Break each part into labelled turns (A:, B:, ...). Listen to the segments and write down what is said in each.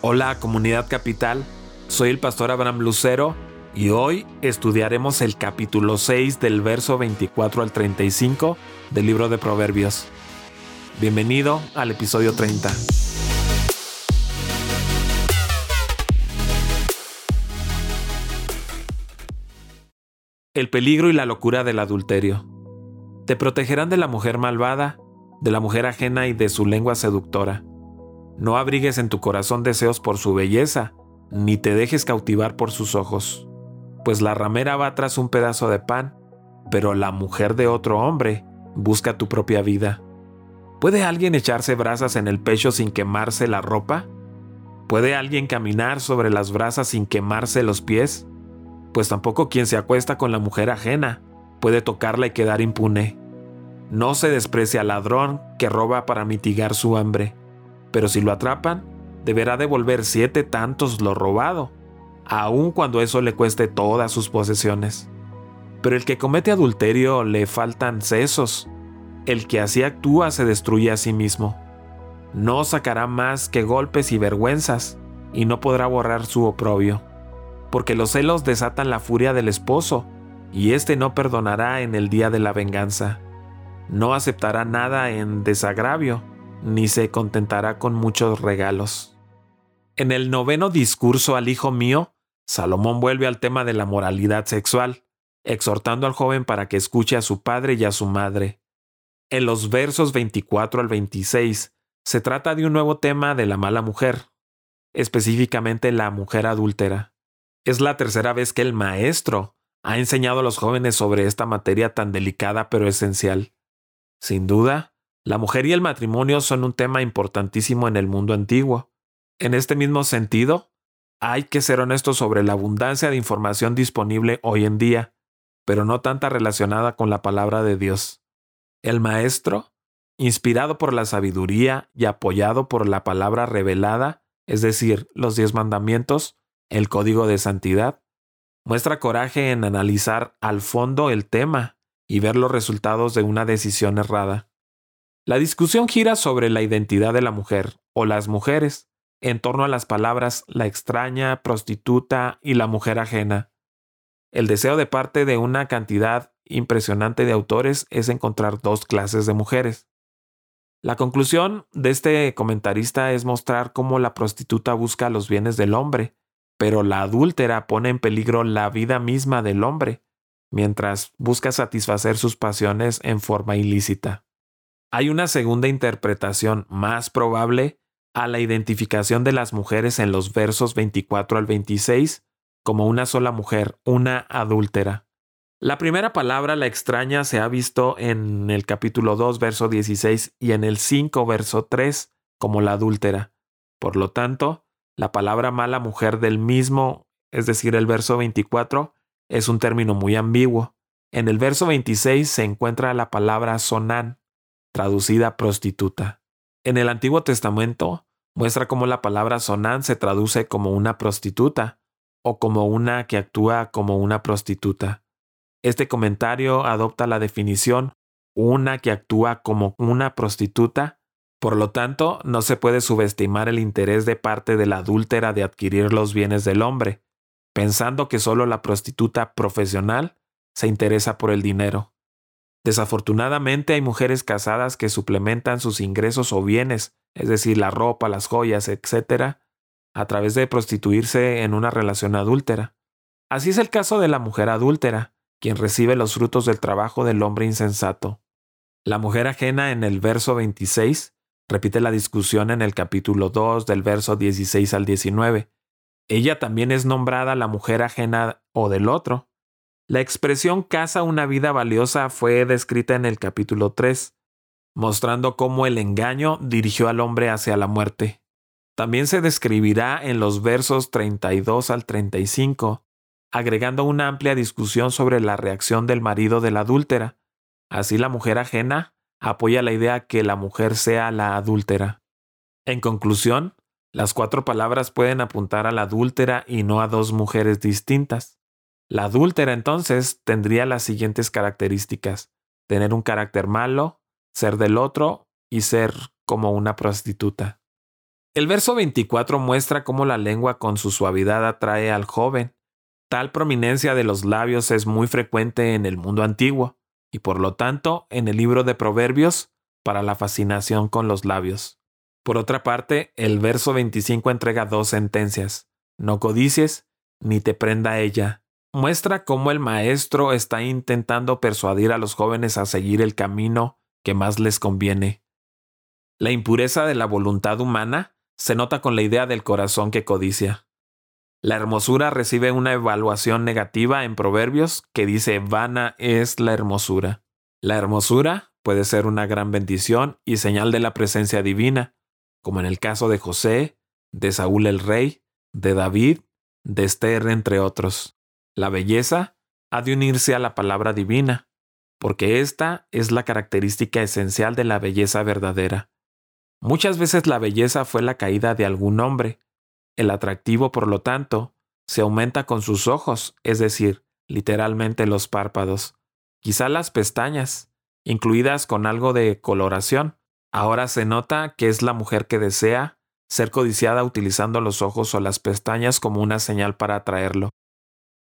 A: Hola comunidad capital, soy el pastor Abraham Lucero y hoy estudiaremos el capítulo 6 del verso 24 al 35 del libro de Proverbios. Bienvenido al episodio 30. El peligro y la locura del adulterio. Te protegerán de la mujer malvada, de la mujer ajena y de su lengua seductora no abrigues en tu corazón deseos por su belleza, ni te dejes cautivar por sus ojos, pues la ramera va tras un pedazo de pan, pero la mujer de otro hombre busca tu propia vida. ¿Puede alguien echarse brasas en el pecho sin quemarse la ropa? ¿Puede alguien caminar sobre las brasas sin quemarse los pies? Pues tampoco quien se acuesta con la mujer ajena puede tocarla y quedar impune. No se desprecia al ladrón que roba para mitigar su hambre pero si lo atrapan, deberá devolver siete tantos lo robado, aun cuando eso le cueste todas sus posesiones. Pero el que comete adulterio le faltan sesos, el que así actúa se destruye a sí mismo. No sacará más que golpes y vergüenzas, y no podrá borrar su oprobio, porque los celos desatan la furia del esposo, y éste no perdonará en el día de la venganza. No aceptará nada en desagravio, ni se contentará con muchos regalos. En el noveno discurso al hijo mío, Salomón vuelve al tema de la moralidad sexual, exhortando al joven para que escuche a su padre y a su madre. En los versos 24 al 26 se trata de un nuevo tema de la mala mujer, específicamente la mujer adúltera. Es la tercera vez que el maestro ha enseñado a los jóvenes sobre esta materia tan delicada pero esencial. Sin duda, la mujer y el matrimonio son un tema importantísimo en el mundo antiguo. En este mismo sentido, hay que ser honestos sobre la abundancia de información disponible hoy en día, pero no tanta relacionada con la palabra de Dios. El Maestro, inspirado por la sabiduría y apoyado por la palabra revelada, es decir, los diez mandamientos, el código de santidad, muestra coraje en analizar al fondo el tema y ver los resultados de una decisión errada. La discusión gira sobre la identidad de la mujer o las mujeres, en torno a las palabras la extraña, prostituta y la mujer ajena. El deseo de parte de una cantidad impresionante de autores es encontrar dos clases de mujeres. La conclusión de este comentarista es mostrar cómo la prostituta busca los bienes del hombre, pero la adúltera pone en peligro la vida misma del hombre, mientras busca satisfacer sus pasiones en forma ilícita. Hay una segunda interpretación más probable a la identificación de las mujeres en los versos 24 al 26 como una sola mujer, una adúltera. La primera palabra, la extraña, se ha visto en el capítulo 2, verso 16 y en el 5, verso 3 como la adúltera. Por lo tanto, la palabra mala mujer del mismo, es decir, el verso 24, es un término muy ambiguo. En el verso 26 se encuentra la palabra sonán, traducida prostituta. En el Antiguo Testamento muestra cómo la palabra sonán se traduce como una prostituta o como una que actúa como una prostituta. Este comentario adopta la definición una que actúa como una prostituta, por lo tanto no se puede subestimar el interés de parte de la adúltera de adquirir los bienes del hombre, pensando que solo la prostituta profesional se interesa por el dinero. Desafortunadamente hay mujeres casadas que suplementan sus ingresos o bienes, es decir, la ropa, las joyas, etc., a través de prostituirse en una relación adúltera. Así es el caso de la mujer adúltera, quien recibe los frutos del trabajo del hombre insensato. La mujer ajena en el verso 26 repite la discusión en el capítulo 2 del verso 16 al 19. Ella también es nombrada la mujer ajena o del otro, la expresión casa una vida valiosa fue descrita en el capítulo 3, mostrando cómo el engaño dirigió al hombre hacia la muerte. También se describirá en los versos 32 al 35, agregando una amplia discusión sobre la reacción del marido de la adúltera. Así la mujer ajena apoya la idea que la mujer sea la adúltera. En conclusión, las cuatro palabras pueden apuntar a la adúltera y no a dos mujeres distintas. La adúltera entonces tendría las siguientes características. Tener un carácter malo, ser del otro y ser como una prostituta. El verso 24 muestra cómo la lengua con su suavidad atrae al joven. Tal prominencia de los labios es muy frecuente en el mundo antiguo, y por lo tanto en el libro de Proverbios para la fascinación con los labios. Por otra parte, el verso 25 entrega dos sentencias. No codicies, ni te prenda ella. Muestra cómo el maestro está intentando persuadir a los jóvenes a seguir el camino que más les conviene. La impureza de la voluntad humana se nota con la idea del corazón que codicia. La hermosura recibe una evaluación negativa en Proverbios que dice vana es la hermosura. La hermosura puede ser una gran bendición y señal de la presencia divina, como en el caso de José, de Saúl el rey, de David, de Esther, entre otros. La belleza ha de unirse a la palabra divina, porque esta es la característica esencial de la belleza verdadera. Muchas veces la belleza fue la caída de algún hombre, el atractivo, por lo tanto, se aumenta con sus ojos, es decir, literalmente los párpados, quizá las pestañas, incluidas con algo de coloración. Ahora se nota que es la mujer que desea ser codiciada utilizando los ojos o las pestañas como una señal para atraerlo.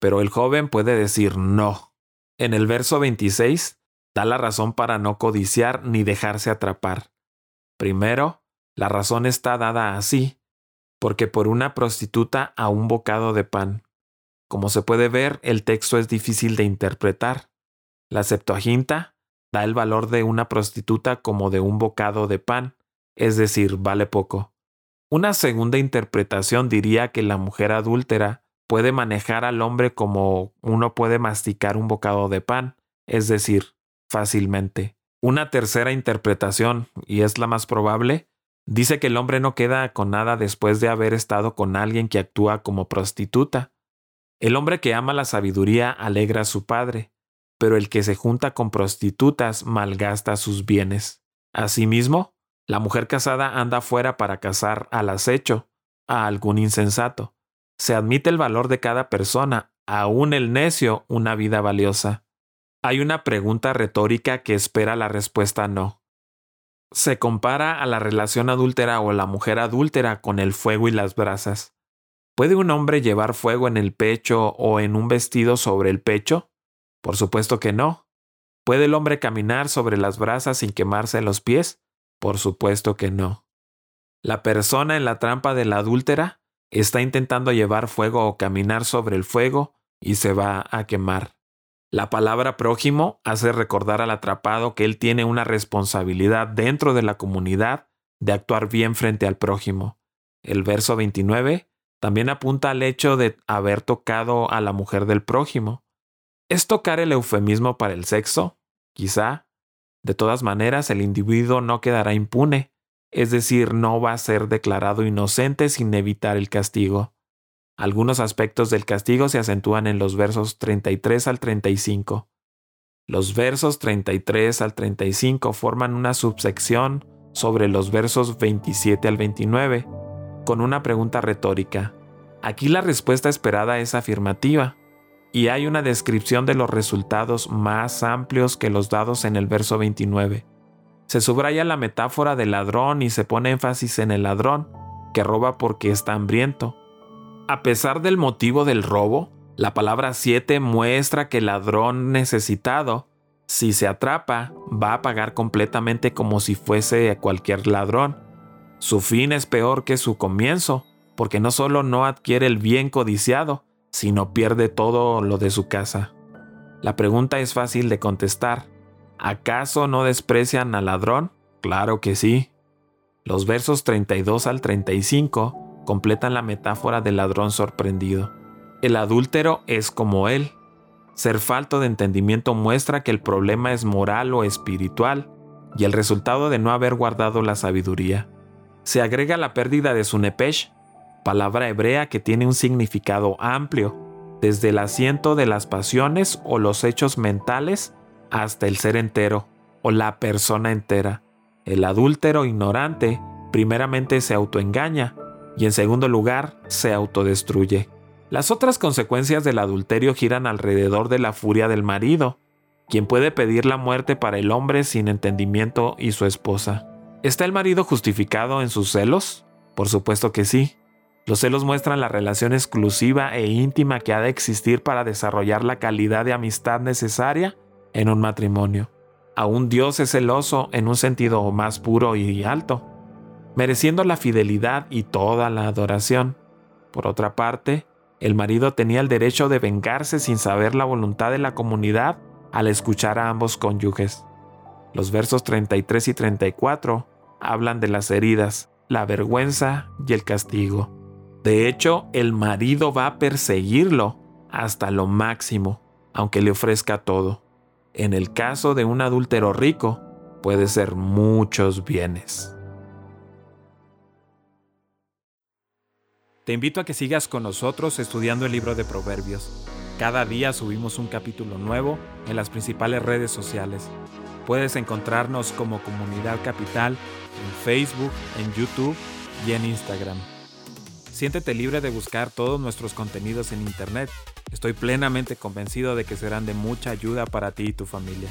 A: Pero el joven puede decir no. En el verso 26 da la razón para no codiciar ni dejarse atrapar. Primero, la razón está dada así, porque por una prostituta a un bocado de pan. Como se puede ver, el texto es difícil de interpretar. La Septuaginta da el valor de una prostituta como de un bocado de pan, es decir, vale poco. Una segunda interpretación diría que la mujer adúltera puede manejar al hombre como uno puede masticar un bocado de pan, es decir, fácilmente. Una tercera interpretación, y es la más probable, Dice que el hombre no queda con nada después de haber estado con alguien que actúa como prostituta. El hombre que ama la sabiduría alegra a su padre, pero el que se junta con prostitutas malgasta sus bienes. Asimismo, la mujer casada anda fuera para casar al acecho, a algún insensato. Se admite el valor de cada persona, aún el necio, una vida valiosa. Hay una pregunta retórica que espera la respuesta no se compara a la relación adúltera o la mujer adúltera con el fuego y las brasas. ¿Puede un hombre llevar fuego en el pecho o en un vestido sobre el pecho? Por supuesto que no. ¿Puede el hombre caminar sobre las brasas sin quemarse los pies? Por supuesto que no. La persona en la trampa de la adúltera está intentando llevar fuego o caminar sobre el fuego y se va a quemar. La palabra prójimo hace recordar al atrapado que él tiene una responsabilidad dentro de la comunidad de actuar bien frente al prójimo. El verso 29 también apunta al hecho de haber tocado a la mujer del prójimo. ¿Es tocar el eufemismo para el sexo? Quizá. De todas maneras, el individuo no quedará impune, es decir, no va a ser declarado inocente sin evitar el castigo. Algunos aspectos del castigo se acentúan en los versos 33 al 35. Los versos 33 al 35 forman una subsección sobre los versos 27 al 29, con una pregunta retórica. Aquí la respuesta esperada es afirmativa, y hay una descripción de los resultados más amplios que los dados en el verso 29. Se subraya la metáfora del ladrón y se pone énfasis en el ladrón, que roba porque está hambriento a pesar del motivo del robo, la palabra 7 muestra que el ladrón necesitado, si se atrapa, va a pagar completamente como si fuese cualquier ladrón. Su fin es peor que su comienzo, porque no solo no adquiere el bien codiciado, sino pierde todo lo de su casa. La pregunta es fácil de contestar. ¿Acaso no desprecian al ladrón? Claro que sí. Los versos 32 al 35 completan la metáfora del ladrón sorprendido. El adúltero es como él. Ser falto de entendimiento muestra que el problema es moral o espiritual y el resultado de no haber guardado la sabiduría. Se agrega la pérdida de su nepesh, palabra hebrea que tiene un significado amplio, desde el asiento de las pasiones o los hechos mentales hasta el ser entero o la persona entera. El adúltero ignorante primeramente se autoengaña y en segundo lugar, se autodestruye. Las otras consecuencias del adulterio giran alrededor de la furia del marido, quien puede pedir la muerte para el hombre sin entendimiento y su esposa. ¿Está el marido justificado en sus celos? Por supuesto que sí. Los celos muestran la relación exclusiva e íntima que ha de existir para desarrollar la calidad de amistad necesaria en un matrimonio. Aún Dios es celoso en un sentido más puro y alto, mereciendo la fidelidad y toda la adoración. Por otra parte, el marido tenía el derecho de vengarse sin saber la voluntad de la comunidad al escuchar a ambos cónyuges. Los versos 33 y 34 hablan de las heridas, la vergüenza y el castigo. De hecho, el marido va a perseguirlo hasta lo máximo, aunque le ofrezca todo. En el caso de un adúltero rico, puede ser muchos bienes. Te invito a que sigas con nosotros estudiando el libro de Proverbios. Cada día subimos un capítulo nuevo en las principales redes sociales. Puedes encontrarnos como Comunidad Capital en Facebook, en YouTube y en Instagram. Siéntete libre de buscar todos nuestros contenidos en Internet. Estoy plenamente convencido de que serán de mucha ayuda para ti y tu familia.